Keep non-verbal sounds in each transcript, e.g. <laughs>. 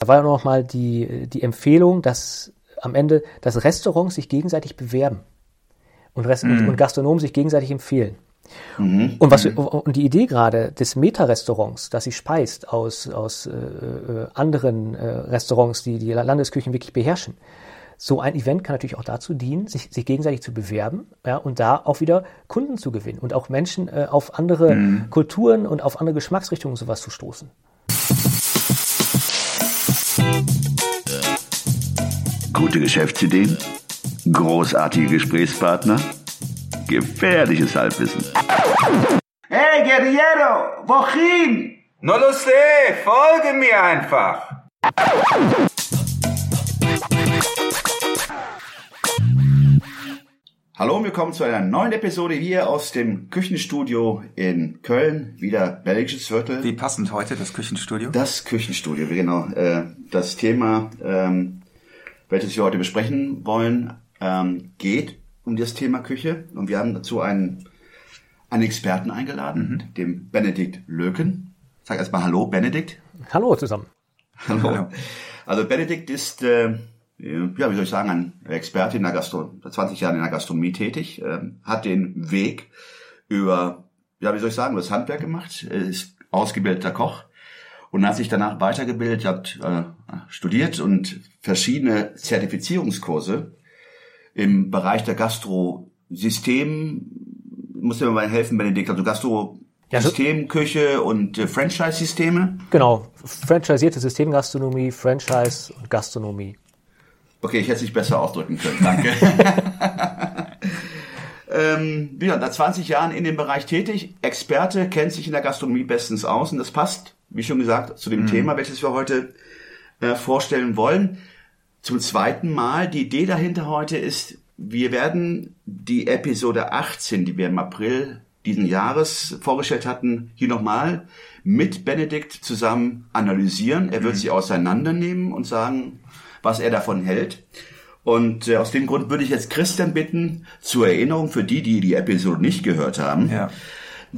Da war noch mal die, die Empfehlung, dass am Ende, dass Restaurants sich gegenseitig bewerben und, Rest mhm. und Gastronomen sich gegenseitig empfehlen. Mhm. Und, was, und die Idee gerade des Meta-Restaurants, dass sie speist aus, aus äh, äh, anderen äh, Restaurants, die die Landesküchen wirklich beherrschen, so ein Event kann natürlich auch dazu dienen, sich, sich gegenseitig zu bewerben ja, und da auch wieder Kunden zu gewinnen und auch Menschen äh, auf andere mhm. Kulturen und auf andere Geschmacksrichtungen sowas zu stoßen. Gute Geschäftsideen, großartige Gesprächspartner, gefährliches Halbwissen. Hey Guerriero, wohin? No lo sé, folge mir einfach. Hallo und willkommen zu einer neuen Episode hier aus dem Küchenstudio in Köln. Wieder belgisches Viertel. Wie passend heute das Küchenstudio? Das Küchenstudio, genau. Äh, das Thema, ähm, welches wir heute besprechen wollen, ähm, geht um das Thema Küche. Und wir haben dazu einen, einen Experten eingeladen, mhm. dem Benedikt Löken. Sag erstmal Hallo, Benedikt. Hallo zusammen. Hallo. Also Benedikt ist äh, ja, wie soll ich sagen, ein Experte in der Gastronomie, 20 Jahre in der Gastronomie tätig, äh, hat den Weg über, ja, wie soll ich sagen, das Handwerk gemacht, ist ausgebildeter Koch und hat sich danach weitergebildet, hat äh, studiert und verschiedene Zertifizierungskurse im Bereich der Gastro-System, muss mir mal helfen, Benedikt, also Gastro ja, Systemküche und äh, Franchise-Systeme? Genau, franchisierte Systemgastronomie, Franchise und Gastronomie. Okay, ich hätte es nicht besser ausdrücken können. Danke. <laughs> ähm, ja, seit 20 Jahren in dem Bereich tätig. Experte, kennt sich in der Gastronomie bestens aus und das passt, wie schon gesagt, zu dem mhm. Thema, welches wir heute äh, vorstellen wollen. Zum zweiten Mal, die Idee dahinter heute ist, wir werden die Episode 18, die wir im April diesen Jahres vorgestellt hatten, hier nochmal mit Benedikt zusammen analysieren. Er wird mhm. sie auseinandernehmen und sagen, was er davon hält. Und äh, aus dem Grund würde ich jetzt Christian bitten, zur Erinnerung für die, die die Episode nicht gehört haben, ja.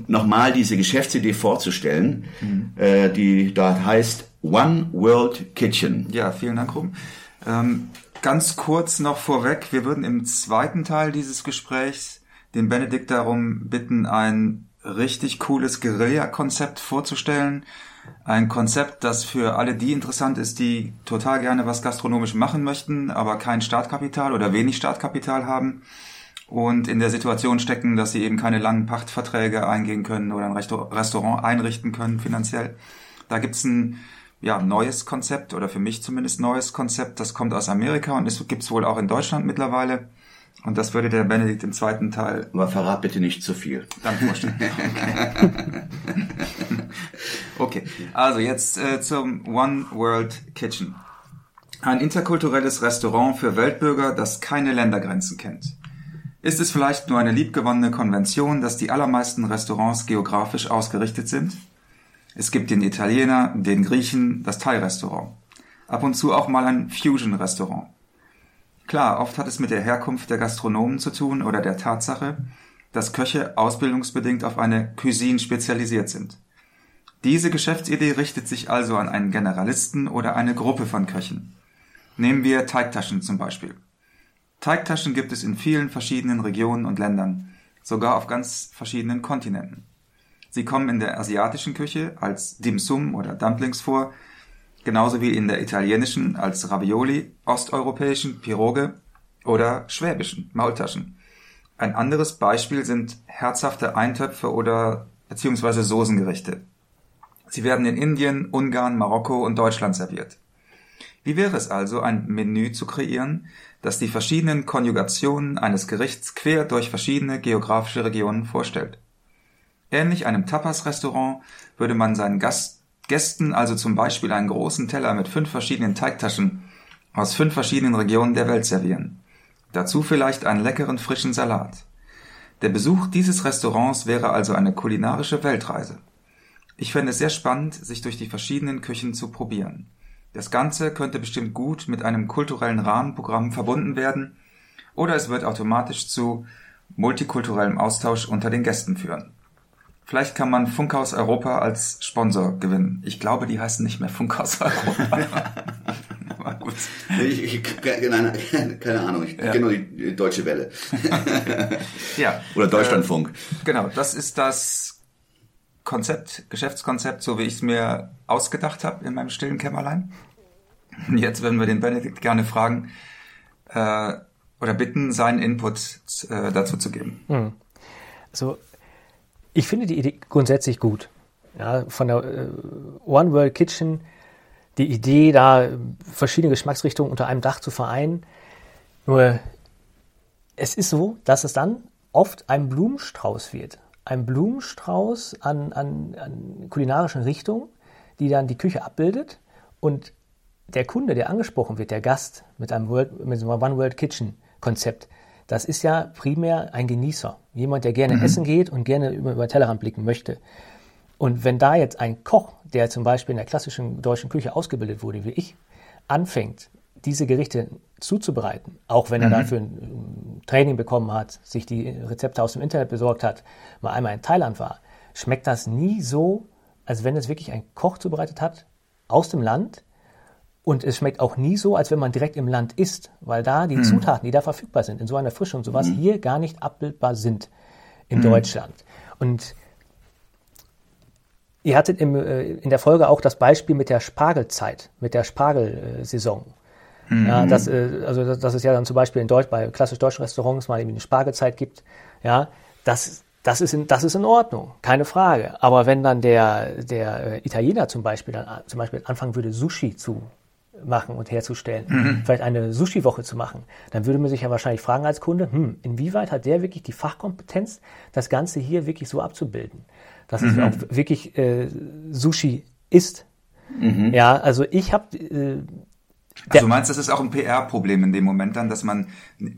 nochmal diese Geschäftsidee vorzustellen, mhm. äh, die dort heißt One World Kitchen. Ja, vielen Dank, Ruben. Ähm, ganz kurz noch vorweg, wir würden im zweiten Teil dieses Gesprächs den Benedikt darum bitten, ein richtig cooles Guerilla-Konzept vorzustellen, ein Konzept, das für alle die interessant ist, die total gerne was gastronomisch machen möchten, aber kein Startkapital oder wenig Startkapital haben und in der Situation stecken, dass sie eben keine langen Pachtverträge eingehen können oder ein Restaurant einrichten können finanziell. Da gibt's ein ja, neues Konzept oder für mich zumindest neues Konzept, das kommt aus Amerika und es gibt's wohl auch in Deutschland mittlerweile. Und das würde der Benedikt im zweiten Teil. Aber verrat bitte nicht zu viel. Danke, vorstellen. <laughs> Okay, also jetzt äh, zum One World Kitchen. Ein interkulturelles Restaurant für Weltbürger, das keine Ländergrenzen kennt. Ist es vielleicht nur eine liebgewonnene Konvention, dass die allermeisten Restaurants geografisch ausgerichtet sind? Es gibt den Italiener, den Griechen, das Thai-Restaurant. Ab und zu auch mal ein Fusion-Restaurant. Klar, oft hat es mit der Herkunft der Gastronomen zu tun oder der Tatsache, dass Köche ausbildungsbedingt auf eine Cuisine spezialisiert sind. Diese Geschäftsidee richtet sich also an einen Generalisten oder eine Gruppe von Köchen. Nehmen wir Teigtaschen zum Beispiel. Teigtaschen gibt es in vielen verschiedenen Regionen und Ländern, sogar auf ganz verschiedenen Kontinenten. Sie kommen in der asiatischen Küche als Dim Sum oder Dumplings vor, genauso wie in der italienischen als Ravioli, osteuropäischen Piroge oder schwäbischen Maultaschen. Ein anderes Beispiel sind herzhafte Eintöpfe oder beziehungsweise Soßengerichte. Sie werden in Indien, Ungarn, Marokko und Deutschland serviert. Wie wäre es also, ein Menü zu kreieren, das die verschiedenen Konjugationen eines Gerichts quer durch verschiedene geografische Regionen vorstellt? Ähnlich einem Tapas-Restaurant würde man seinen Gast, Gästen also zum Beispiel einen großen Teller mit fünf verschiedenen Teigtaschen aus fünf verschiedenen Regionen der Welt servieren. Dazu vielleicht einen leckeren frischen Salat. Der Besuch dieses Restaurants wäre also eine kulinarische Weltreise. Ich fände es sehr spannend, sich durch die verschiedenen Küchen zu probieren. Das Ganze könnte bestimmt gut mit einem kulturellen Rahmenprogramm verbunden werden oder es wird automatisch zu multikulturellem Austausch unter den Gästen führen. Vielleicht kann man Funkhaus Europa als Sponsor gewinnen. Ich glaube, die heißen nicht mehr Funkhaus Europa. <laughs> Ich, ich, keine, keine Ahnung, ich ja. kenne nur die Deutsche Welle. <laughs> ja. Oder Deutschlandfunk. Äh, genau, das ist das Konzept, Geschäftskonzept, so wie ich es mir ausgedacht habe in meinem stillen Kämmerlein. Jetzt würden wir den Benedikt gerne fragen äh, oder bitten, seinen Input äh, dazu zu geben. Hm. Also ich finde die Idee grundsätzlich gut. Ja, von der äh, One World Kitchen, die Idee, da verschiedene Geschmacksrichtungen unter einem Dach zu vereinen. Nur es ist so, dass es dann oft ein Blumenstrauß wird. Ein Blumenstrauß an, an, an kulinarischen Richtungen, die dann die Küche abbildet. Und der Kunde, der angesprochen wird, der Gast mit einem, World, mit einem One World Kitchen Konzept, das ist ja primär ein Genießer. Jemand, der gerne mhm. essen geht und gerne über, über Tellerrand blicken möchte. Und wenn da jetzt ein Koch, der zum Beispiel in der klassischen deutschen Küche ausgebildet wurde, wie ich, anfängt, diese Gerichte zuzubereiten, auch wenn er mhm. dafür ein Training bekommen hat, sich die Rezepte aus dem Internet besorgt hat, mal einmal in Thailand war, schmeckt das nie so, als wenn es wirklich ein Koch zubereitet hat aus dem Land. Und es schmeckt auch nie so, als wenn man direkt im Land isst, weil da die mhm. Zutaten, die da verfügbar sind, in so einer Frische und sowas, mhm. hier gar nicht abbildbar sind in mhm. Deutschland. Und ihr hattet im, äh, in der Folge auch das Beispiel mit der Spargelzeit, mit der Spargelsaison. Mhm. Ja, das, äh, also dass es ja dann zum Beispiel in Deutsch, bei klassisch deutschen Restaurants mal irgendwie eine Spargelzeit gibt. Ja, das, das ist in, das ist in Ordnung, keine Frage. Aber wenn dann der, der äh, Italiener zum Beispiel dann zum Beispiel anfangen würde, Sushi zu machen und herzustellen, mhm. vielleicht eine Sushi-Woche zu machen, dann würde man sich ja wahrscheinlich fragen als Kunde, hm, inwieweit hat der wirklich die Fachkompetenz, das Ganze hier wirklich so abzubilden, dass es mhm. auch wirklich äh, Sushi ist. Mhm. Ja, also ich habe äh, also du meinst, das ist auch ein PR-Problem in dem Moment dann, dass man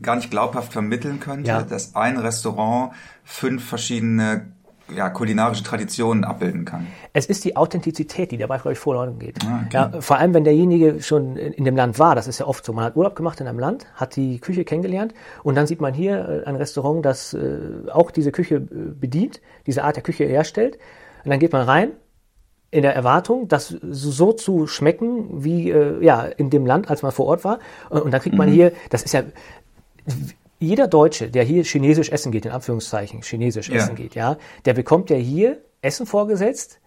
gar nicht glaubhaft vermitteln könnte, ja. dass ein Restaurant fünf verschiedene ja, kulinarische Traditionen abbilden kann. Es ist die Authentizität, die dabei, glaube ich, verloren geht. Ah, okay. ja, vor allem, wenn derjenige schon in, in, dem Land war, das ist ja oft so. Man hat Urlaub gemacht in einem Land, hat die Küche kennengelernt und dann sieht man hier äh, ein Restaurant, das äh, auch diese Küche äh, bedient, diese Art der Küche herstellt. Und dann geht man rein in der Erwartung, das so zu schmecken wie äh, ja in dem Land, als man vor Ort war. Und, und dann kriegt man mhm. hier, das ist ja jeder Deutsche, der hier chinesisch essen geht, in Anführungszeichen chinesisch ja. essen geht, ja, der bekommt ja hier Essen vorgesetzt,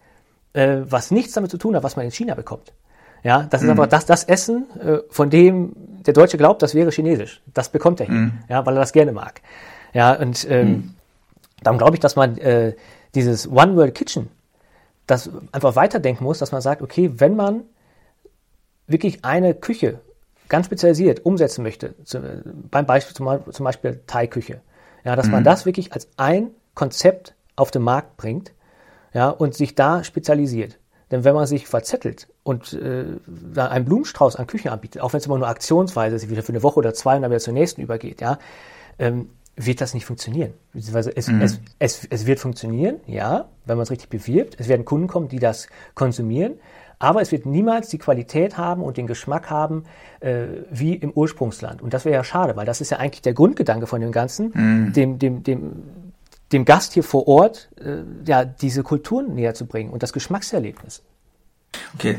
äh, was nichts damit zu tun hat, was man in China bekommt. Ja, das ist mhm. einfach das, das Essen, äh, von dem der Deutsche glaubt, das wäre chinesisch. Das bekommt er hier, mhm. ja, weil er das gerne mag. Ja, und ähm, mhm. darum glaube ich, dass man äh, dieses One World Kitchen das einfach weiterdenken muss, dass man sagt, okay, wenn man wirklich eine Küche ganz spezialisiert umsetzen möchte, zu, beim Beispiel zum, zum Beispiel Thai-Küche, ja, dass mhm. man das wirklich als ein Konzept auf den Markt bringt, ja, und sich da spezialisiert. Denn wenn man sich verzettelt und äh, einen Blumenstrauß an Küchen anbietet, auch wenn es immer nur aktionsweise ist, wieder für eine Woche oder zwei und dann wieder zur nächsten übergeht, ja, ähm, wird das nicht funktionieren. Beziehungsweise es, mhm. es, es, es wird funktionieren, ja, wenn man es richtig bewirbt. Es werden Kunden kommen, die das konsumieren. Aber es wird niemals die Qualität haben und den Geschmack haben äh, wie im Ursprungsland. Und das wäre ja schade, weil das ist ja eigentlich der Grundgedanke von dem Ganzen, mhm. dem, dem, dem, dem Gast hier vor Ort äh, ja, diese Kulturen näher zu bringen und das Geschmackserlebnis. Okay,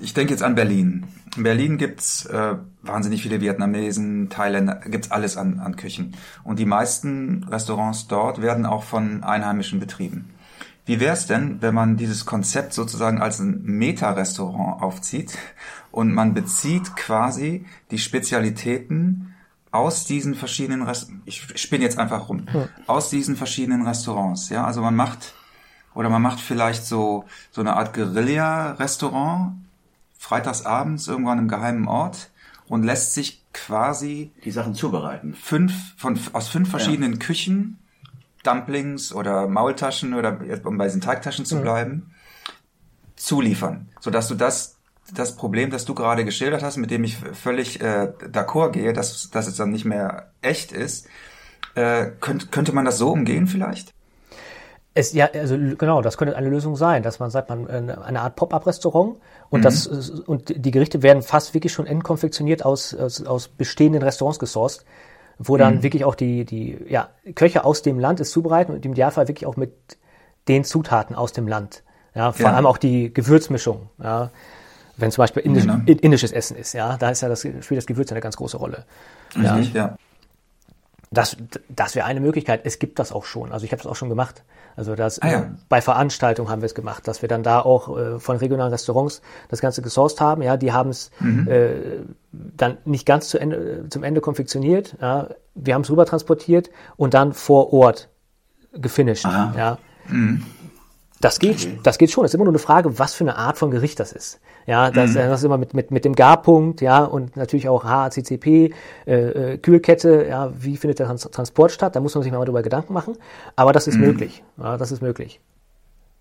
ich denke jetzt an Berlin. In Berlin gibt's äh, wahnsinnig viele Vietnamesen, Thailänder, gibt's alles an, an Küchen. Und die meisten Restaurants dort werden auch von Einheimischen betrieben. Wie wäre es denn, wenn man dieses Konzept sozusagen als ein Meta-Restaurant aufzieht und man bezieht quasi die Spezialitäten aus diesen verschiedenen Rest ich spinne jetzt einfach rum, aus diesen verschiedenen Restaurants, ja, also man macht oder man macht vielleicht so, so eine Art Guerilla-Restaurant, freitagsabends irgendwo an einem geheimen Ort und lässt sich quasi die Sachen zubereiten. Fünf, von, aus fünf verschiedenen ja. Küchen, Dumplings oder Maultaschen oder um bei diesen Teigtaschen zu bleiben, mhm. zuliefern, sodass du das das Problem, das du gerade geschildert hast, mit dem ich völlig äh, d'accord gehe, dass, dass es dann nicht mehr echt ist, äh, könnt, könnte man das so umgehen vielleicht? Es, ja, also genau, das könnte eine Lösung sein, dass man sagt, man äh, eine Art Pop-up-Restaurant und mhm. das und die Gerichte werden fast wirklich schon entkonfektioniert aus, aus, aus bestehenden Restaurants gesourced, wo dann mhm. wirklich auch die die ja Köche aus dem Land es zubereiten und im Idealfall wirklich auch mit den Zutaten aus dem Land. Ja, vor ja. allem auch die Gewürzmischung. Ja, wenn zum Beispiel indisch, genau. indisches Essen ist, ja, da ist ja das, spielt das Gewürz eine ganz große Rolle. Ja. ja. Das, das wäre eine Möglichkeit. Es gibt das auch schon. Also ich habe das auch schon gemacht. Also das ah, ja. bei Veranstaltungen haben wir es gemacht, dass wir dann da auch äh, von regionalen Restaurants das Ganze gesourced haben. Ja, die haben es mhm. äh, dann nicht ganz zu Ende, zum Ende konfektioniert. Ja. Wir haben es rüber transportiert und dann vor Ort gefinisht. Aha. Ja. Mhm. Das geht, okay. das geht schon. Es ist immer nur eine Frage, was für eine Art von Gericht das ist. Ja, das, mhm. das ist immer mit, mit, mit dem Garpunkt, ja, und natürlich auch HACCP, äh, äh, Kühlkette, ja, wie findet der Trans Transport statt? Da muss man sich mal darüber Gedanken machen. Aber das ist mhm. möglich. Ja, das ist möglich.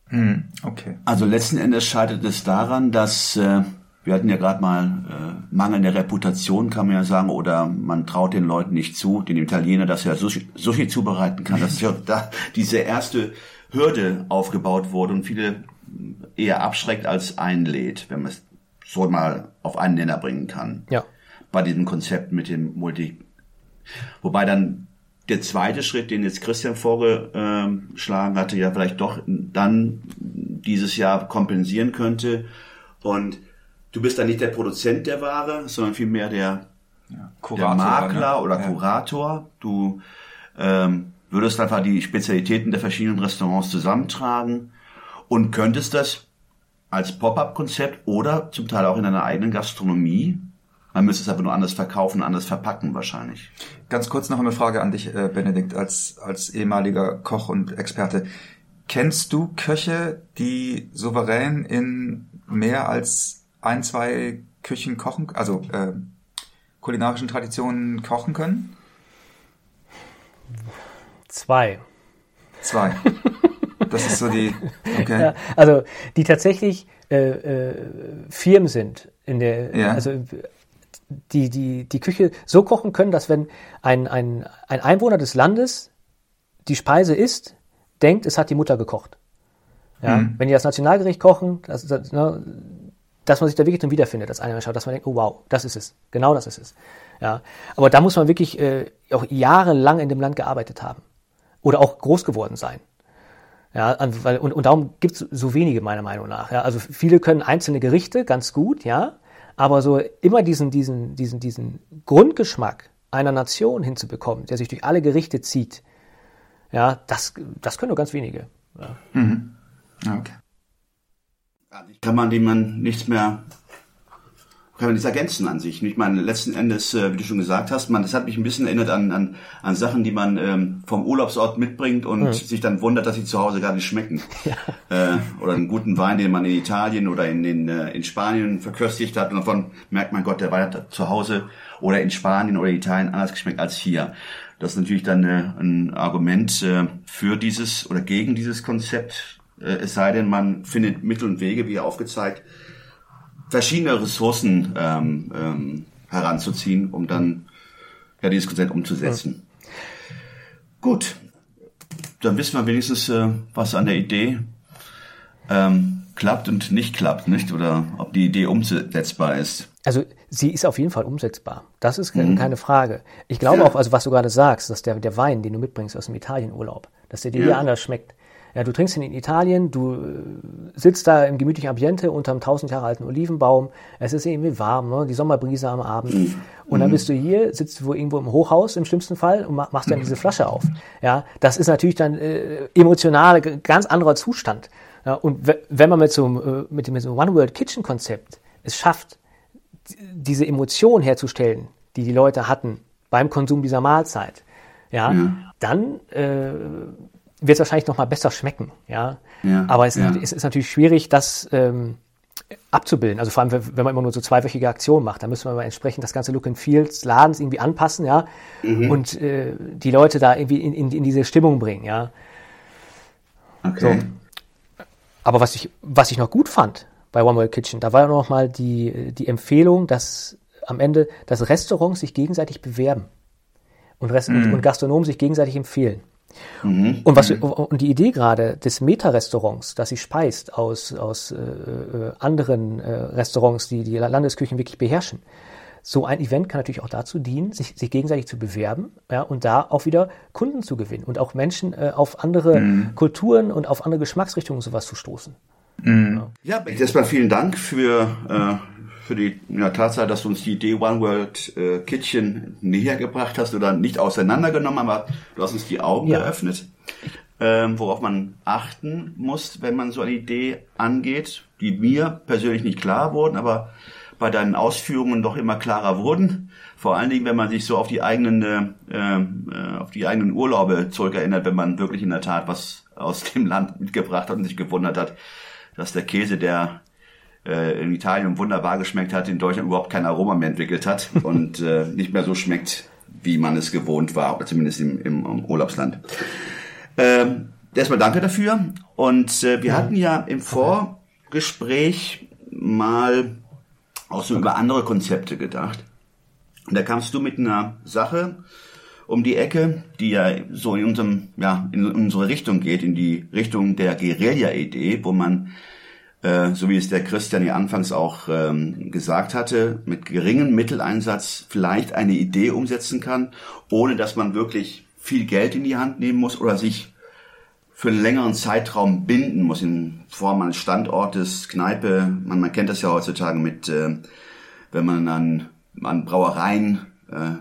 Mhm. Okay. Also letzten Endes scheitert es daran, dass äh, wir hatten ja gerade mal äh, mangelnde Reputation, kann man ja sagen, oder man traut den Leuten nicht zu, den Italiener, dass er Sushi, Sushi zubereiten kann. Das ist ja da diese erste Hürde aufgebaut wurde und viele eher abschreckt als einlädt, wenn man es so mal auf einen Nenner bringen kann. Ja. Bei diesem Konzept mit dem Multi. Wobei dann der zweite Schritt, den jetzt Christian vorgeschlagen hatte, ja vielleicht doch dann dieses Jahr kompensieren könnte. Und du bist dann nicht der Produzent der Ware, sondern vielmehr der, ja, der Makler ne? oder. Kurator. Du ähm, würdest einfach die Spezialitäten der verschiedenen Restaurants zusammentragen und könntest das als Pop-up-Konzept oder zum Teil auch in einer eigenen Gastronomie. Man müsste es aber nur anders verkaufen, anders verpacken wahrscheinlich. Ganz kurz noch eine Frage an dich, äh, Benedikt, als, als ehemaliger Koch und Experte. Kennst du Köche, die souverän in mehr als ein, zwei Küchen kochen, also äh, kulinarischen Traditionen kochen können? Zwei. Zwei. Das ist so die. <laughs> Okay. Ja, also die tatsächlich äh, äh, Firmen sind in der, ja. also die, die, die Küche so kochen können, dass wenn ein, ein, ein Einwohner des Landes die Speise isst, denkt, es hat die Mutter gekocht. Ja, mhm. Wenn die das Nationalgericht kochen, das, das, ne, dass man sich da wirklich dann wiederfindet, dass einer schaut, dass man denkt, oh wow, das ist es, genau das ist es. Ja, aber da muss man wirklich äh, auch jahrelang in dem Land gearbeitet haben oder auch groß geworden sein. Ja, und, und darum gibt es so wenige meiner Meinung nach. Ja. Also viele können einzelne Gerichte ganz gut, ja, aber so immer diesen, diesen, diesen, diesen Grundgeschmack einer Nation hinzubekommen, der sich durch alle Gerichte zieht, ja, das, das können nur ganz wenige. Ja. Mhm. Okay. Kann man dem man nichts mehr kann man das ergänzen an sich. Ich meine, letzten Endes, äh, wie du schon gesagt hast, man, das hat mich ein bisschen erinnert an, an, an Sachen, die man ähm, vom Urlaubsort mitbringt und mhm. sich dann wundert, dass sie zu Hause gar nicht schmecken. <laughs> Ja. Äh, oder einen guten Wein, den man in Italien oder in, in, äh, in Spanien verköstigt hat und davon merkt man, Gott, der Wein hat zu Hause oder in Spanien oder Italien anders geschmeckt als hier. Das ist natürlich dann äh, ein Argument äh, für dieses oder gegen dieses Konzept, es sei denn, man findet Mittel und Wege, wie aufgezeigt, verschiedene Ressourcen ähm, ähm, heranzuziehen, um dann ja dieses Konzept umzusetzen. Ja. Gut, dann wissen wir wenigstens, äh, was an der Idee ähm, klappt und nicht klappt, nicht? Oder ob die Idee umsetzbar ist. Also sie ist auf jeden Fall umsetzbar. Das ist mhm. keine Frage. Ich glaube ja. auch, also was du gerade sagst, dass der, der Wein, den du mitbringst aus dem Italienurlaub, dass der dir ja. anders schmeckt. Ja, du trinkst ihn in Italien, du äh, sitzt da im gemütlichen Ambiente unter einem tausend Jahre alten Olivenbaum. Es ist irgendwie warm, ne? die Sommerbrise am Abend. Mhm. Und dann bist du hier, sitzt du irgendwo im Hochhaus im schlimmsten Fall und machst dann diese Flasche auf. Ja, das ist natürlich dann äh, emotional ganz anderer Zustand. Ja, und wenn man mit so, äh, mit dem, so One World Kitchen Konzept es schafft, diese Emotion herzustellen, die die Leute hatten beim Konsum dieser Mahlzeit, ja, ja. dann äh, wird es wahrscheinlich noch mal besser schmecken, ja. ja Aber es, ja. es, ist natürlich schwierig, das ähm, abzubilden. Also vor allem, wenn man immer nur so zweiwöchige Aktionen macht, dann müssen wir entsprechend das ganze Look and Feel des Ladens irgendwie anpassen, ja. Mhm. Und äh, die Leute da irgendwie in, in, in diese Stimmung bringen, ja. Okay. So. Aber was ich, was ich noch gut fand bei One World Kitchen, da war noch mal die, die Empfehlung, dass am Ende, dass Restaurants sich gegenseitig bewerben und, Rest mhm. und, und Gastronomen sich gegenseitig empfehlen. Mhm. Und, was, und die Idee gerade des Meta-Restaurants, das sich speist aus, aus äh, äh, anderen äh, Restaurants, die die Landesküchen wirklich beherrschen, so ein Event kann natürlich auch dazu dienen, sich, sich gegenseitig zu bewerben ja, und da auch wieder Kunden zu gewinnen und auch Menschen äh, auf andere mhm. Kulturen und auf andere Geschmacksrichtungen sowas zu stoßen. Mhm. Ja, erstmal vielen Dank für, äh, für die ja, Tatsache, dass du uns die Idee One World äh, Kitchen näher gebracht hast oder nicht auseinandergenommen, aber du hast uns die Augen ja. geöffnet, ähm, worauf man achten muss, wenn man so eine Idee angeht, die mir persönlich nicht klar wurden, aber bei deinen Ausführungen doch immer klarer wurden. Vor allen Dingen, wenn man sich so auf die eigenen, äh, äh, auf die eigenen Urlaube zurückerinnert, wenn man wirklich in der Tat was aus dem Land mitgebracht hat und sich gewundert hat, dass der Käse, der äh, in Italien wunderbar geschmeckt hat, in Deutschland überhaupt kein Aroma mehr entwickelt hat <laughs> und äh, nicht mehr so schmeckt, wie man es gewohnt war, oder zumindest im, im, im Urlaubsland. Ähm, erstmal danke dafür. Und äh, wir hatten ja im Vorgespräch mal auch so über andere Konzepte gedacht. Und da kamst du mit einer Sache um die Ecke, die ja so in unserem, ja, in unsere Richtung geht, in die Richtung der Guerilla-Idee, wo man, äh, so wie es der Christian ja anfangs auch ähm, gesagt hatte, mit geringem Mitteleinsatz vielleicht eine Idee umsetzen kann, ohne dass man wirklich viel Geld in die Hand nehmen muss oder sich für einen längeren Zeitraum binden muss in Form eines Standortes, Kneipe. Man, man kennt das ja heutzutage mit, äh, wenn man an, an Brauereien, äh,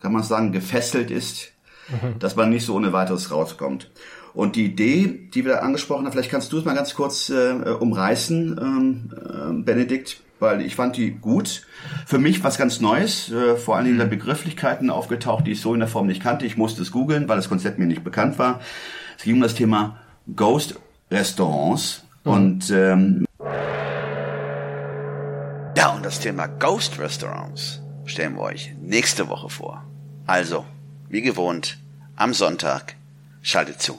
kann man sagen, gefesselt ist, mhm. dass man nicht so ohne weiteres rauskommt. Und die Idee, die wir da angesprochen haben, vielleicht kannst du es mal ganz kurz äh, umreißen, ähm, äh, Benedikt, weil ich fand die gut. Für mich was ganz Neues, äh, vor allen Dingen der Begrifflichkeiten aufgetaucht, die ich so in der Form nicht kannte. Ich musste es googeln, weil das Konzept mir nicht bekannt war. Es ging um das Thema Ghost Restaurants mhm. und ähm, ja und das Thema Ghost Restaurants stellen wir euch nächste Woche vor. Also wie gewohnt am Sonntag schaltet zu.